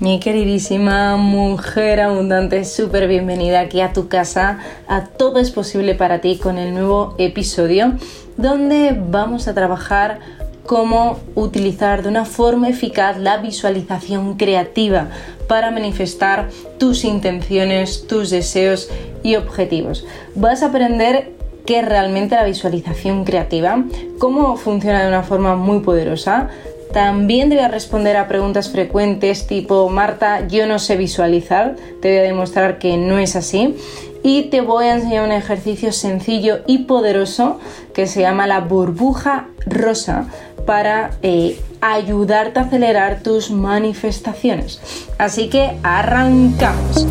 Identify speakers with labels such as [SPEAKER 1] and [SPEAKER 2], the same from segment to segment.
[SPEAKER 1] Mi queridísima mujer abundante, súper bienvenida aquí a tu casa, a Todo es posible para ti con el nuevo episodio donde vamos a trabajar cómo utilizar de una forma eficaz la visualización creativa para manifestar tus intenciones, tus deseos y objetivos. Vas a aprender qué es realmente la visualización creativa, cómo funciona de una forma muy poderosa, también a responder a preguntas frecuentes tipo Marta, yo no sé visualizar, te voy a demostrar que no es así y te voy a enseñar un ejercicio sencillo y poderoso que se llama la burbuja rosa para eh, ayudarte a acelerar tus manifestaciones. Así que arrancamos.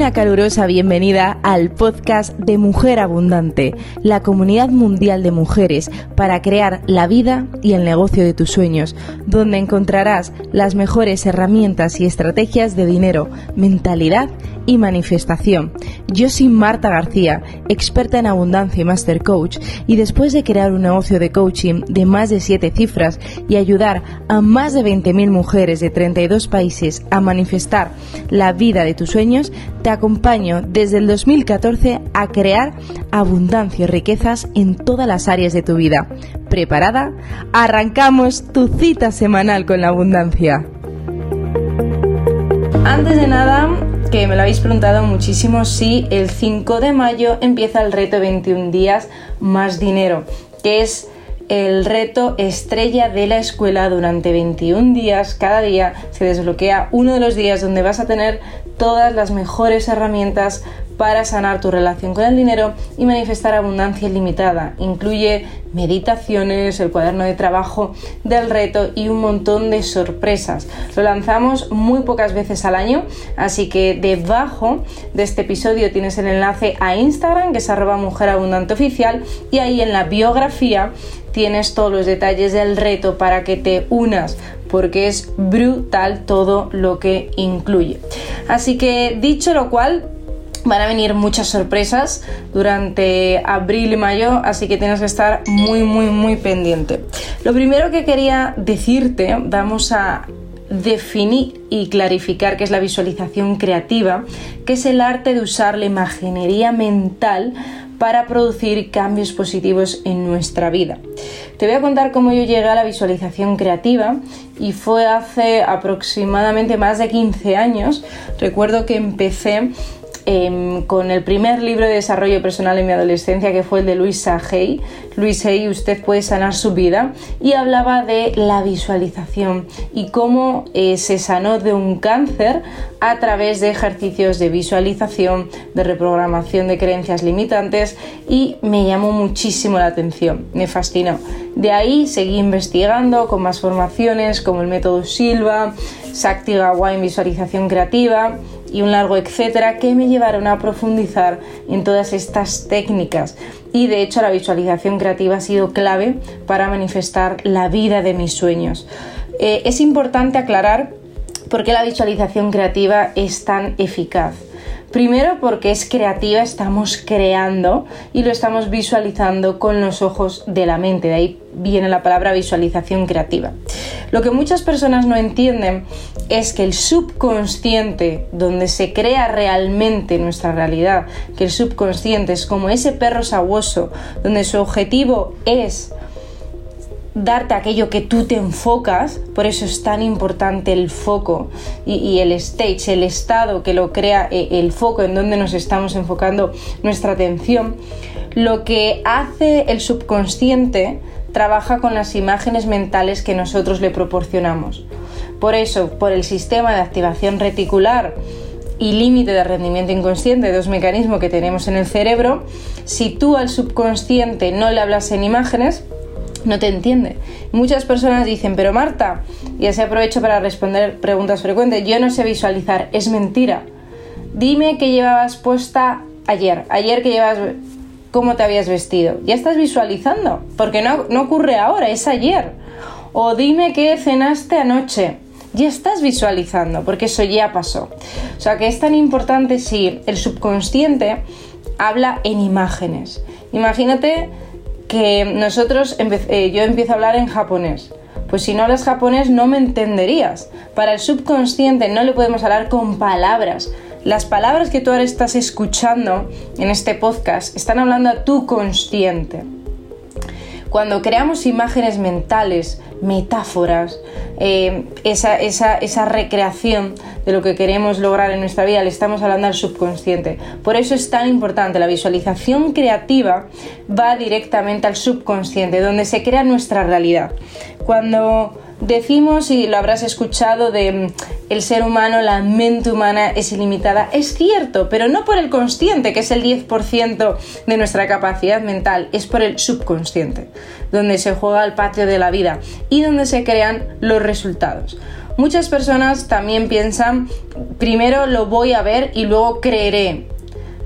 [SPEAKER 1] Una calurosa bienvenida al podcast de Mujer Abundante, la comunidad mundial de mujeres para crear la vida y el negocio de tus sueños, donde encontrarás las mejores herramientas y estrategias de dinero, mentalidad y manifestación. Yo soy Marta García, experta en abundancia y master coach, y después de crear un negocio de coaching de más de 7 cifras y ayudar a más de 20.000 mujeres de 32 países a manifestar la vida de tus sueños, te acompaño desde el 2014 a crear abundancia y riquezas en todas las áreas de tu vida. ¿Preparada? Arrancamos tu cita semanal con la abundancia. Antes de nada, que me lo habéis preguntado muchísimo, si el 5 de mayo empieza el reto 21 días más dinero, que es el reto estrella de la escuela durante 21 días. Cada día se desbloquea uno de los días donde vas a tener todas las mejores herramientas para sanar tu relación con el dinero y manifestar abundancia ilimitada. Incluye meditaciones, el cuaderno de trabajo del reto y un montón de sorpresas. Lo lanzamos muy pocas veces al año, así que debajo de este episodio tienes el enlace a Instagram, que es arroba mujer abundante oficial, y ahí en la biografía tienes todos los detalles del reto para que te unas porque es brutal todo lo que incluye. Así que dicho lo cual, Van a venir muchas sorpresas durante abril y mayo, así que tienes que estar muy, muy, muy pendiente. Lo primero que quería decirte, vamos a definir y clarificar qué es la visualización creativa, que es el arte de usar la imaginería mental para producir cambios positivos en nuestra vida. Te voy a contar cómo yo llegué a la visualización creativa y fue hace aproximadamente más de 15 años. Recuerdo que empecé Em, con el primer libro de desarrollo personal en mi adolescencia, que fue el de Luisa Hay. Luis Hay, usted puede sanar su vida, y hablaba de la visualización y cómo eh, se sanó de un cáncer a través de ejercicios de visualización, de reprogramación de creencias limitantes, y me llamó muchísimo la atención, me fascinó. De ahí seguí investigando con más formaciones como el método Silva, Gawa en visualización creativa, y un largo etcétera que me llevaron a profundizar en todas estas técnicas y de hecho la visualización creativa ha sido clave para manifestar la vida de mis sueños. Eh, es importante aclarar por qué la visualización creativa es tan eficaz. Primero porque es creativa, estamos creando y lo estamos visualizando con los ojos de la mente, de ahí viene la palabra visualización creativa. Lo que muchas personas no entienden es que el subconsciente, donde se crea realmente nuestra realidad, que el subconsciente es como ese perro sabuoso, donde su objetivo es darte aquello que tú te enfocas, por eso es tan importante el foco y, el stage, el estado que lo crea eh, el foco en donde nos estamos enfocando nuestra atención, lo que hace el subconsciente trabaja con las imágenes mentales que nosotros le proporcionamos. Por eso, por el sistema de activación reticular y límite de rendimiento inconsciente, dos mecanismos que tenemos en el cerebro, si tú al subconsciente no le hablas en imágenes, no te entiende. Muchas personas dicen, pero Marta, y así aprovecho para responder preguntas frecuentes, yo no sé visualizar, es mentira. Dime qué llevabas puesta ayer, ayer que llevas, cómo te habías vestido. Ya estás visualizando, porque no, no ocurre ahora, es ayer. O dime qué cenaste anoche. Ya estás visualizando, porque eso ya pasó. O sea que es tan importante si el subconsciente habla en imágenes. Imagínate que nosotros, eh, yo empiezo a hablar en japonés. Pues si no hablas japonés no me entenderías. Para el subconsciente no le podemos hablar con palabras. Las palabras que tú ahora estás escuchando en este podcast están hablando a tu consciente. Cuando creamos imágenes mentales, metáforas, eh, esa, esa, recreación de lo que queremos lograr en nuestra vida, le estamos hablando al subconsciente. Por eso es tan importante, la visualización creativa va directamente al subconsciente, donde se crea nuestra realidad. Cuando decimos, y lo habrás escuchado, de mm, el ser humano, la mente humana es ilimitada. Es cierto, pero no por el consciente, que es el 10% de nuestra capacidad mental, es por el subconsciente, donde se juega el patio de la vida y donde se crean los resultados. Muchas personas también piensan, primero lo voy a ver y luego creeré.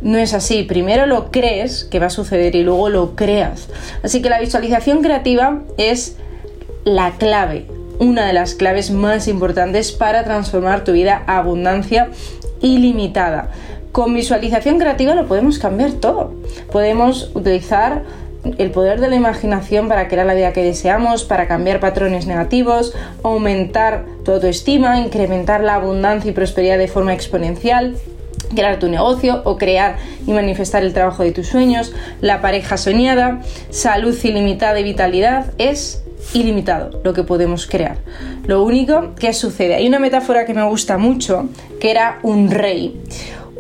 [SPEAKER 1] No es así, primero lo crees que va a suceder y luego lo creas. Así que la visualización creativa es la clave, una de las claves más importantes para transformar tu vida a abundancia ilimitada. Con visualización creativa lo podemos cambiar todo. Podemos utilizar el poder de la imaginación para crear la vida que deseamos, para cambiar patrones negativos, aumentar tu autoestima, incrementar la abundancia y prosperidad de forma exponencial, crear tu negocio o crear y manifestar el trabajo de tus sueños, la pareja soñada, salud ilimitada y vitalidad es ilimitado lo que podemos crear. Lo único que sucede, hay una metáfora que me gusta mucho, que era un rey.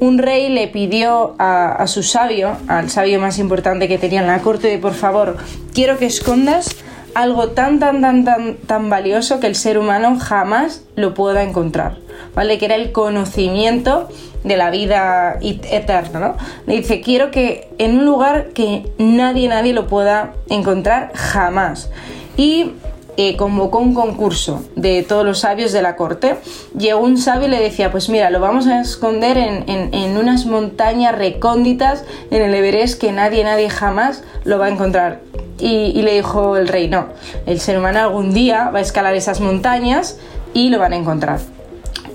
[SPEAKER 1] Un rey le pidió a, su sabio, al sabio más importante que tenía en la corte, de por favor, quiero que escondas algo tan, tan, tan, tan, tan valioso que el ser humano jamás lo pueda encontrar, ¿vale? Que era el conocimiento de la vida eterna, ¿no? Le dice, quiero que en un lugar que nadie, nadie lo pueda encontrar jamás y eh, convocó un concurso de todos los sabios de la corte. Llegó un sabio y le decía, pues mira, lo vamos a esconder en, unas montañas recónditas en el Everest que nadie, nadie jamás lo va a encontrar. Y, y, le dijo el rey, no, el ser humano algún día va a escalar esas montañas y lo van a encontrar.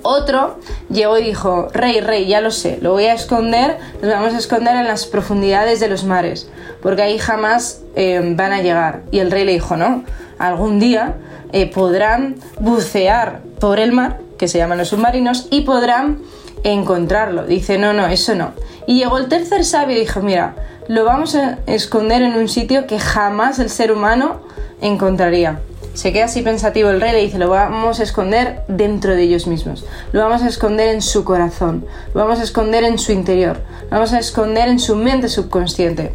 [SPEAKER 1] Otro llegó y dijo, rey, rey, ya lo sé, lo voy a esconder, lo vamos a esconder en las profundidades de los mares, porque ahí jamás eh, van a llegar. Y el rey le dijo, no, algún día eh, podrán bucear por el mar, que se llaman los submarinos, y podrán encontrarlo. Dice, no, no, eso no. Y llegó el tercer sabio y dijo, mira, lo vamos a esconder en un sitio que jamás el ser humano encontraría. Se queda así pensativo el rey, le dice, lo vamos a esconder dentro de ellos mismos, lo vamos a esconder en su corazón, lo vamos a esconder en su interior, lo vamos a esconder en su mente subconsciente.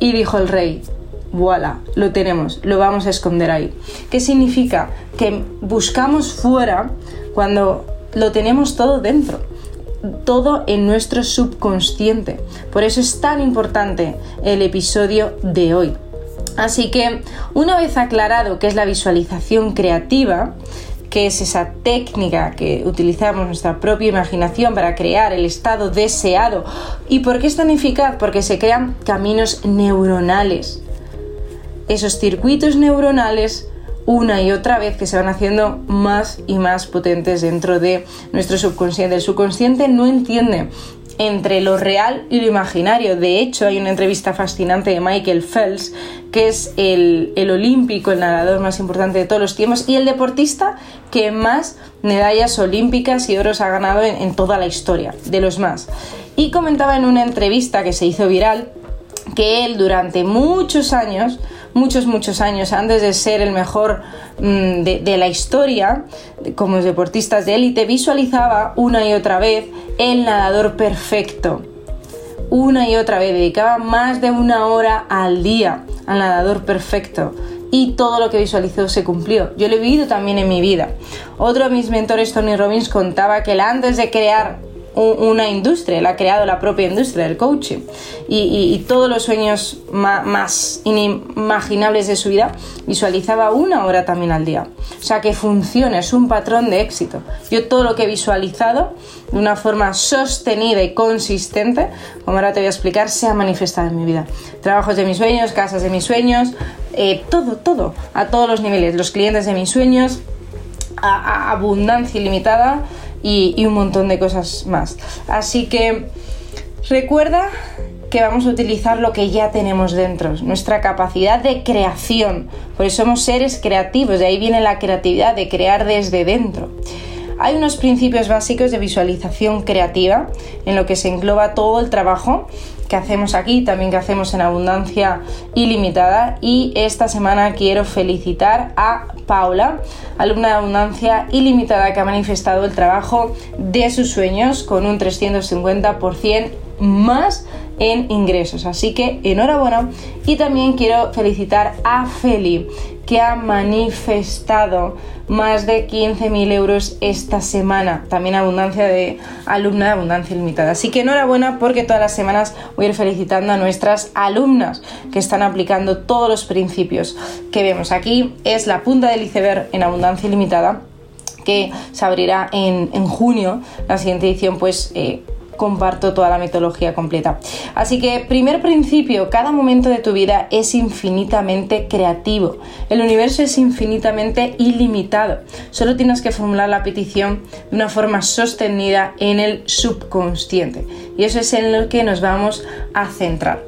[SPEAKER 1] Y dijo el rey, voilà, lo tenemos, lo vamos a esconder ahí. ¿Qué significa? Que buscamos fuera cuando lo tenemos todo dentro todo en nuestro subconsciente. Por eso es tan importante el episodio de hoy. Así que una vez aclarado qué es la visualización creativa, que es esa técnica que utilizamos nuestra propia imaginación para crear el estado deseado. ¿Y por qué es tan eficaz? Porque se crean caminos neuronales. Esos circuitos neuronales una y otra vez que se van haciendo más y más potentes dentro de nuestro subconsciente. El subconsciente no entiende entre lo real y lo imaginario. De hecho, hay una entrevista fascinante de Michael Phelps, que es el, olímpico, el nadador más importante de todos los tiempos y el deportista que más medallas olímpicas y oros ha ganado en toda la historia, de los más. Y comentaba en una entrevista que se hizo viral que él durante muchos años muchos, muchos años antes de ser el mejor mm, de, la historia, como deportistas de élite, visualizaba una y otra vez el nadador perfecto. Una y otra vez, dedicaba más de una hora al día al nadador perfecto y todo lo que visualizó se cumplió. Yo lo he vivido también en mi vida. Otro de mis mentores, Tony Robbins, contaba que él antes de crear una industria, él ha creado la propia industria del coaching y, todos los sueños más, inimaginables de su vida visualizaba una hora también al día. O sea que funciona, es un patrón de éxito. Yo todo lo que he visualizado de una forma sostenida y consistente, como ahora te voy a explicar, se ha manifestado en mi vida. Trabajos de mis sueños, casas de mis sueños, eh, todo, todo, a todos los niveles, los clientes de mis sueños, abundancia ilimitada y, un montón de cosas más. Así que recuerda que vamos a utilizar lo que ya tenemos dentro, nuestra capacidad de creación. Por eso somos seres creativos, de ahí viene la creatividad, de crear desde dentro. Hay unos principios básicos de visualización creativa en lo que se engloba todo el trabajo que hacemos aquí, también que hacemos en Abundancia Ilimitada. Y esta semana quiero felicitar a Paula, alumna de Abundancia Ilimitada, que ha manifestado el trabajo de sus sueños con un 350% más en ingresos. Así que enhorabuena. Y también quiero felicitar a Feli, que ha manifestado más de 15.000 euros esta semana. También abundancia de alumna de Abundancia Ilimitada. Así que enhorabuena porque todas las semanas voy a ir felicitando a nuestras alumnas que están aplicando todos los principios que vemos. Aquí es la punta del iceberg en Abundancia Ilimitada que se abrirá en, en junio. La siguiente edición pues... Eh, comparto toda la metodología completa. Así que, primer principio, cada momento de tu vida es infinitamente creativo. El universo es infinitamente ilimitado. Solo tienes que formular la petición de una forma sostenida en el subconsciente. Y eso es en lo que nos vamos a centrar.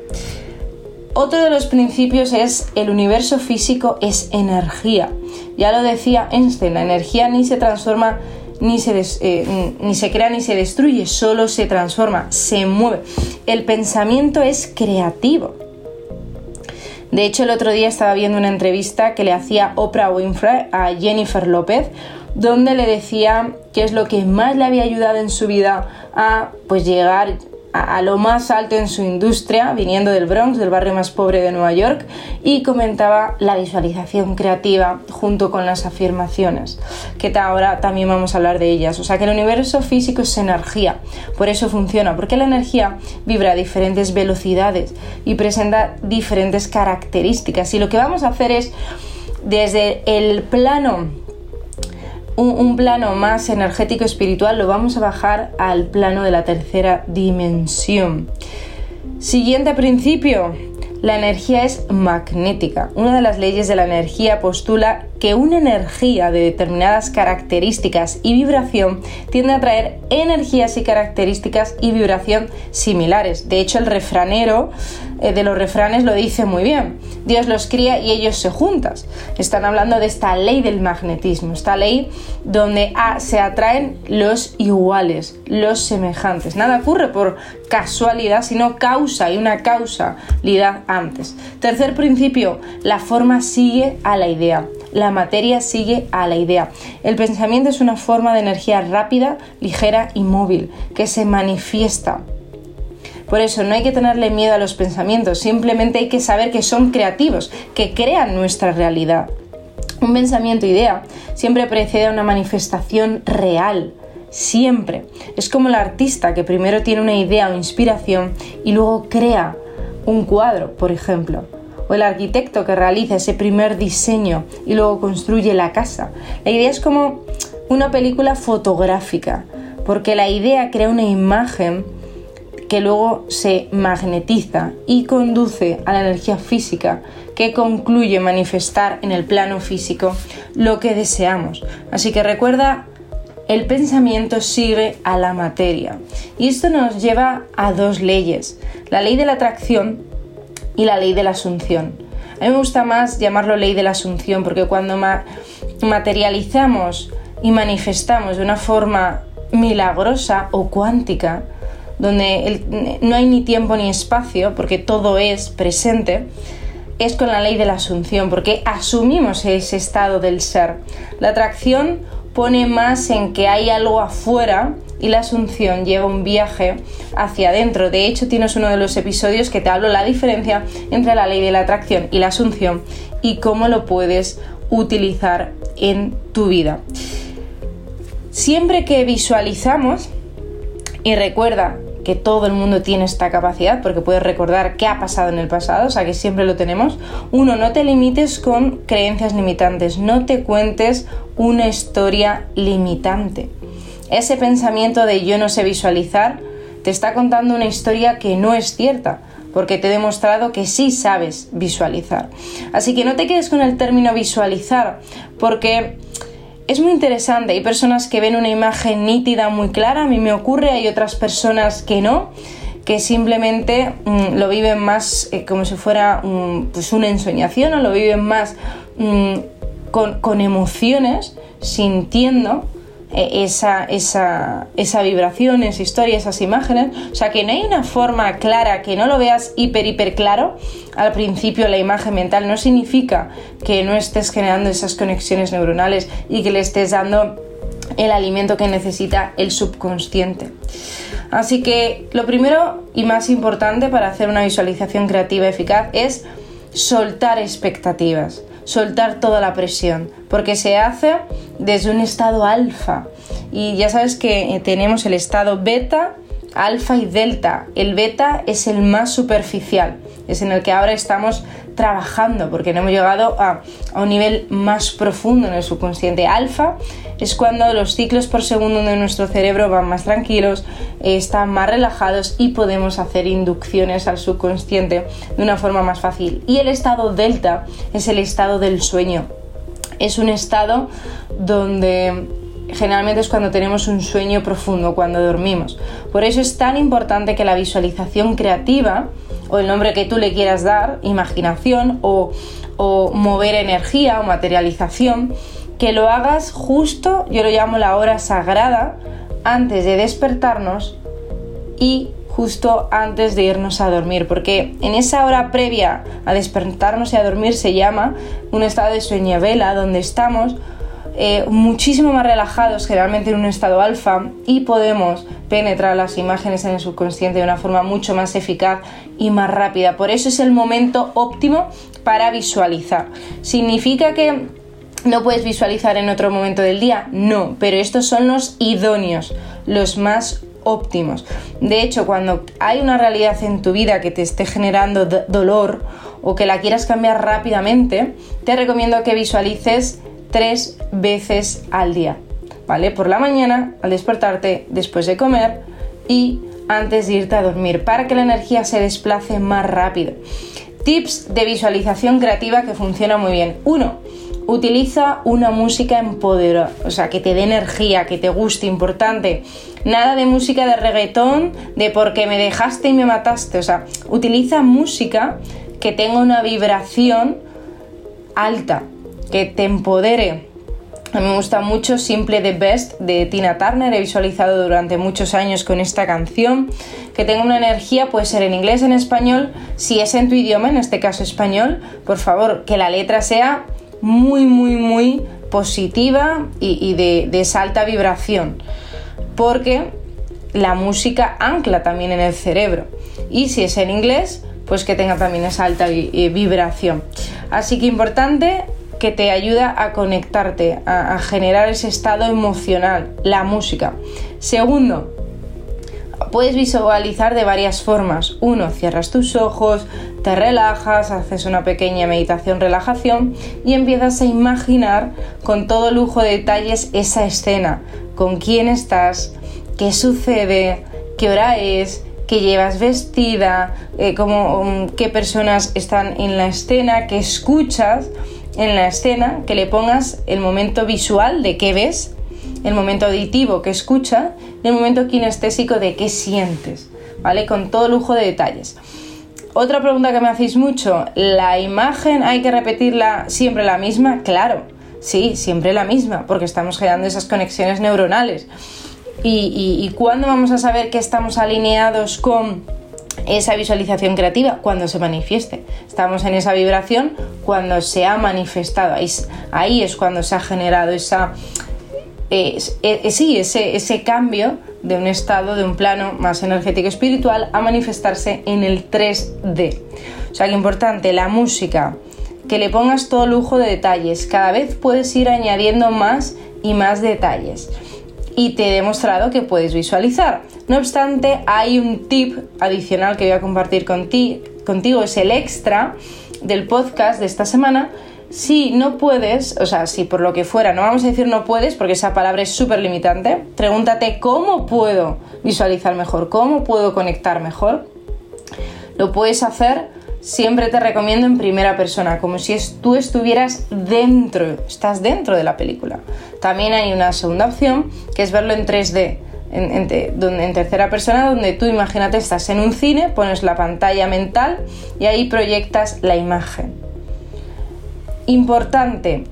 [SPEAKER 1] Otro de los principios es el universo físico es energía. Ya lo decía Einstein, la energía ni se transforma ni se, eh, ni se crea ni se destruye, solo se transforma, se mueve. El pensamiento es creativo. De hecho, el otro día estaba viendo una entrevista que le hacía Oprah Winfrey a Jennifer López, donde le decía qué es lo que más le había ayudado en su vida a pues llegar a, lo más alto en su industria, viniendo del Bronx, del barrio más pobre de Nueva York, y comentaba la visualización creativa junto con las afirmaciones, que ahora también vamos a hablar de ellas. O sea que el universo físico es energía, por eso funciona, porque la energía vibra a diferentes velocidades y presenta diferentes características. Y lo que vamos a hacer es, desde el plano un, plano más energético espiritual lo vamos a bajar al plano de la tercera dimensión. Siguiente principio, la energía es magnética. Una de las leyes de la energía postula que una energía de determinadas características y vibración tiende a traer energías y características y vibración similares. De hecho, el refranero eh, de los refranes lo dice muy bien. Dios los cría y ellos se juntan. Están hablando de esta ley del magnetismo, esta ley donde se atraen los iguales, los semejantes. Nada ocurre por casualidad, sino causa y una causalidad antes. Tercer principio, la forma sigue a la idea. La materia sigue a la idea. El pensamiento es una forma de energía rápida, ligera y móvil que se manifiesta por eso no hay que tenerle miedo a los pensamientos, simplemente hay que saber que son creativos, que crean nuestra realidad. Un pensamiento idea siempre precede a una manifestación real, siempre. Es como el artista que primero tiene una idea o inspiración y luego crea un cuadro, por ejemplo. O el arquitecto que realiza ese primer diseño y luego construye la casa. La idea es como una película fotográfica, porque la idea crea una imagen que luego se magnetiza y conduce a la energía física que concluye manifestar en el plano físico lo que deseamos. Así que recuerda, el pensamiento sigue a la materia. Y esto nos lleva a dos leyes, la ley de la atracción y la ley de la asunción. A mí me gusta más llamarlo ley de la asunción porque cuando materializamos y manifestamos de una forma milagrosa o cuántica, donde no hay ni tiempo ni espacio, porque todo es presente, es con la ley de la asunción, porque asumimos ese estado del ser. La atracción pone más en que hay algo afuera y la asunción lleva un viaje hacia adentro. De hecho, tienes uno de los episodios que te hablo la diferencia entre la ley de la atracción y la asunción y cómo lo puedes utilizar en tu vida. Siempre que visualizamos, y recuerda que todo el mundo tiene esta capacidad porque puedes recordar qué ha pasado en el pasado, o sea que siempre lo tenemos. Uno, no te limites con creencias limitantes, no te cuentes una historia limitante. Ese pensamiento de yo no sé visualizar te está contando una historia que no es cierta, porque te he demostrado que sí sabes visualizar. Así que no te quedes con el término visualizar, porque es muy interesante. Hay personas que ven una imagen nítida, muy clara, a mí me ocurre, hay otras personas que no, que simplemente mm, lo viven más eh, como si fuera pues una ensoñación o lo viven más mm, con, con, emociones, sintiendo eh, esa, esa, esa, vibración, esa historia, esas imágenes. O sea que no hay una forma clara, que no lo veas hiper, hiper claro al principio la imagen mental. No significa que no estés generando esas conexiones neuronales y que le estés dando el alimento que necesita el subconsciente. Así que lo primero y más importante para hacer una visualización creativa eficaz es soltar expectativas, soltar toda la presión, porque se hace desde un estado alfa. Y ya sabes que eh, tenemos el estado beta, alfa y delta. El beta es el más superficial, es en el que ahora estamos trabajando porque no hemos llegado a, un nivel más profundo en el subconsciente. Alfa es cuando los ciclos por segundo de nuestro cerebro van más tranquilos, están más relajados y podemos hacer inducciones al subconsciente de una forma más fácil. Y el estado delta es el estado del sueño. Es un estado donde generalmente es cuando tenemos un sueño profundo, cuando dormimos. Por eso es tan importante que la visualización creativa, o el nombre que tú le quieras dar, imaginación o, mover energía o materialización, que lo hagas justo, yo lo llamo la hora sagrada, antes de despertarnos y justo antes de irnos a dormir, porque en esa hora previa a despertarnos y a dormir se llama un estado de sueño vela, donde estamos eh, muchísimo más relajados, generalmente en un estado alfa, y podemos penetrar las imágenes en el subconsciente de una forma mucho más eficaz y más rápida. Por eso es el momento óptimo para visualizar. ¿Significa que no puedes visualizar en otro momento del día? No, pero estos son los idóneos, los más óptimos. De hecho, cuando hay una realidad en tu vida que te esté generando dolor o que la quieras cambiar rápidamente, te recomiendo que visualices tres veces al día, ¿vale? Por la mañana, al despertarte, después de comer y antes de irte a dormir, para que la energía se desplace más rápido. Tips de visualización creativa que funciona muy bien. Uno, utiliza una música empoderada, o sea, que te dé energía, que te guste, importante. Nada de música de reggaetón, de porque me dejaste y me mataste, o sea, utiliza música que tenga una vibración alta, que te empodere. A mí me gusta mucho Simple the Best de Tina Turner, he visualizado durante muchos años con esta canción, que tenga una energía, puede ser en inglés, en español, si es en tu idioma, en este caso español, por favor, que la letra sea muy, muy, muy positiva y, de, de esa alta vibración, porque la música ancla también en el cerebro. Y si es en inglés, pues que tenga también esa alta eh, vibración. Así que importante que te ayuda a conectarte, a, generar ese estado emocional, la música. Segundo, puedes visualizar de varias formas. Uno, cierras tus ojos, te relajas, haces una pequeña meditación, relajación y empiezas a imaginar con todo lujo de detalles esa escena, con quién estás, qué sucede, qué hora es, qué llevas vestida, eh, um, qué personas están en la escena, qué escuchas en la escena que le pongas el momento visual de qué ves, el momento auditivo que escucha y el momento kinestésico de qué sientes, ¿vale? Con todo lujo de detalles. Otra pregunta que me hacéis mucho, ¿la imagen hay que repetirla siempre la misma? Claro, sí, siempre la misma, porque estamos generando esas conexiones neuronales. ¿Y, y cuándo vamos a saber que estamos alineados con esa visualización creativa cuando se manifieste. Estamos en esa vibración cuando se ha manifestado. Ahí, es cuando se ha generado esa, eh, sí, ese, ese cambio de un estado, de un plano más energético espiritual a manifestarse en el 3D. O sea que importante, la música, que le pongas todo lujo de detalles. Cada vez puedes ir añadiendo más y más detalles y te he demostrado que puedes visualizar. No obstante, hay un tip adicional que voy a compartir contigo, es el extra del podcast de esta semana. Si no puedes, o sea, si por lo que fuera, no vamos a decir no puedes porque esa palabra es súper limitante, pregúntate cómo puedo visualizar mejor, cómo puedo conectar mejor. Lo puedes hacer siempre te recomiendo en primera persona, como si tú estuvieras dentro, estás dentro de la película. También hay una segunda opción, que es verlo en 3D. en, en, tercera persona, donde tú imagínate estás en un cine, pones la pantalla mental y ahí proyectas la imagen. Importante,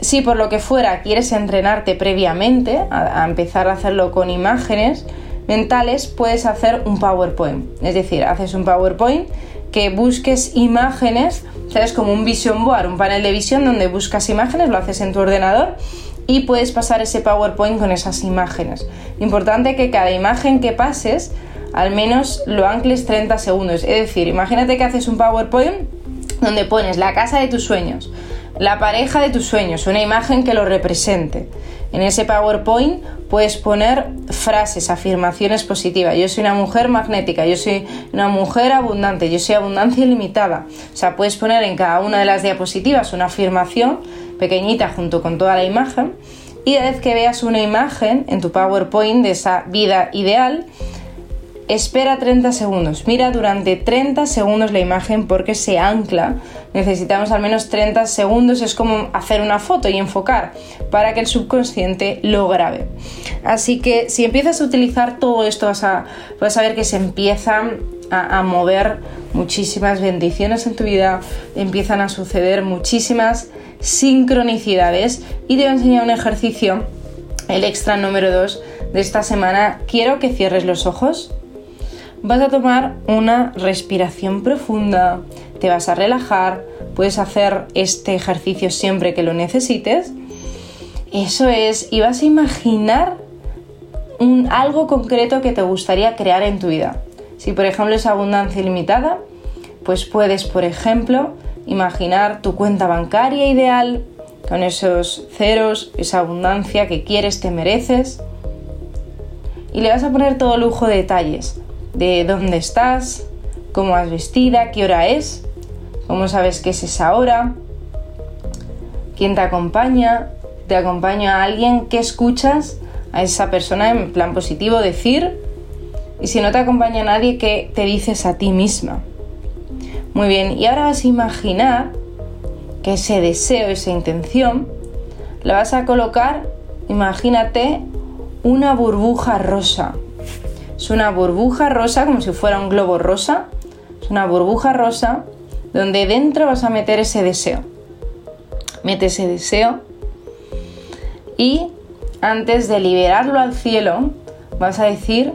[SPEAKER 1] si por lo que fuera quieres entrenarte previamente a, empezar a hacerlo con imágenes mentales, puedes hacer un PowerPoint. Es decir, haces un PowerPoint que busques imágenes, ¿sabes? Como un vision board, un panel de visión donde buscas imágenes, lo haces en tu ordenador y puedes pasar ese PowerPoint con esas imágenes. Importante que cada imagen que pases al menos lo ancles 30 segundos. Es decir, imagínate que haces un PowerPoint donde pones la casa de tus sueños, la pareja de tus sueños, una imagen que lo represente. En ese PowerPoint puedes poner frases, afirmaciones positivas. Yo soy una mujer magnética, yo soy una mujer abundante, yo soy abundancia ilimitada. O sea, puedes poner en cada una de las diapositivas una afirmación pequeñita junto con toda la imagen y a vez que veas una imagen en tu PowerPoint de esa vida ideal, espera 30 segundos. Mira durante 30 segundos la imagen porque se ancla. Necesitamos al menos 30 segundos. Es como hacer una foto y enfocar para que el subconsciente lo grabe. Así que si empiezas a utilizar todo esto vas a, vas a ver que se empiezan a, a mover muchísimas bendiciones en tu vida. Empiezan a suceder muchísimas sincronicidades y te voy a enseñar un ejercicio, el extra número 2 de esta semana. Quiero que cierres los ojos. Vas a tomar una respiración profunda, te vas a relajar, puedes hacer este ejercicio siempre que lo necesites. Eso es, y vas a imaginar un, algo concreto que te gustaría crear en tu vida. Si por ejemplo es abundancia ilimitada, pues puedes, por ejemplo, imaginar tu cuenta bancaria ideal con esos ceros, esa abundancia que quieres, te mereces. Y le vas a poner todo lujo de detalles, de dónde estás, cómo has vestida, qué hora es, cómo sabes que es esa hora, quién te acompaña, te acompaña a alguien que escuchas a esa persona en plan positivo decir y si no te acompaña nadie, ¿qué te dices a ti misma? Muy bien, y ahora vas a imaginar que ese deseo, esa intención, la vas a colocar, imagínate, una burbuja rosa. Es una burbuja rosa como si fuera un globo rosa. Es una burbuja rosa donde dentro vas a meter ese deseo. Mete ese deseo y antes de liberarlo al cielo vas a decir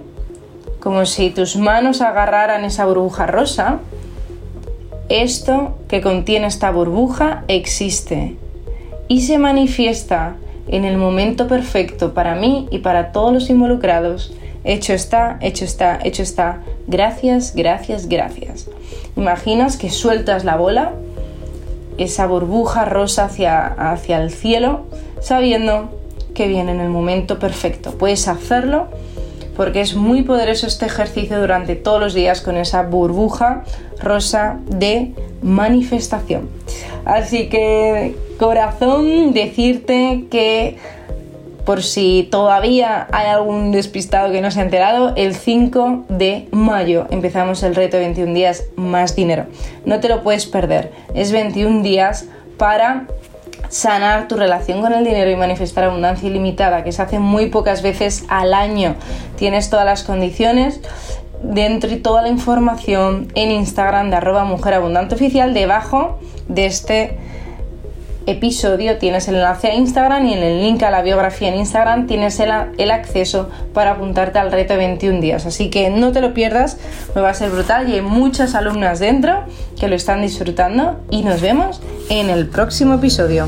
[SPEAKER 1] como si tus manos agarraran esa burbuja rosa esto que contiene esta burbuja existe y se manifiesta en el momento perfecto para mí y para todos los involucrados. Hecho está, hecho está, hecho está. Gracias, gracias, gracias. Imaginas que sueltas la bola, esa burbuja rosa hacia, hacia el cielo, sabiendo que viene en el momento perfecto. Puedes hacerlo porque es muy poderoso este ejercicio durante todos los días con esa burbuja rosa de manifestación. Así que corazón, decirte que por si todavía hay algún despistado que no se ha enterado, el 5 de mayo empezamos el reto de 21 días más dinero. No te lo puedes perder. Es 21 días para sanar tu relación con el dinero y manifestar abundancia ilimitada, que se hace muy pocas veces al año. Tienes todas las condiciones dentro y toda la información en Instagram de arroba mujer abundante oficial debajo de este episodio tienes el enlace a Instagram y en el link a la biografía en Instagram tienes el, el, acceso para apuntarte al reto de 21 días. Así que no te lo pierdas, me va a ser brutal y hay muchas alumnas dentro que lo están disfrutando y nos vemos en el próximo episodio.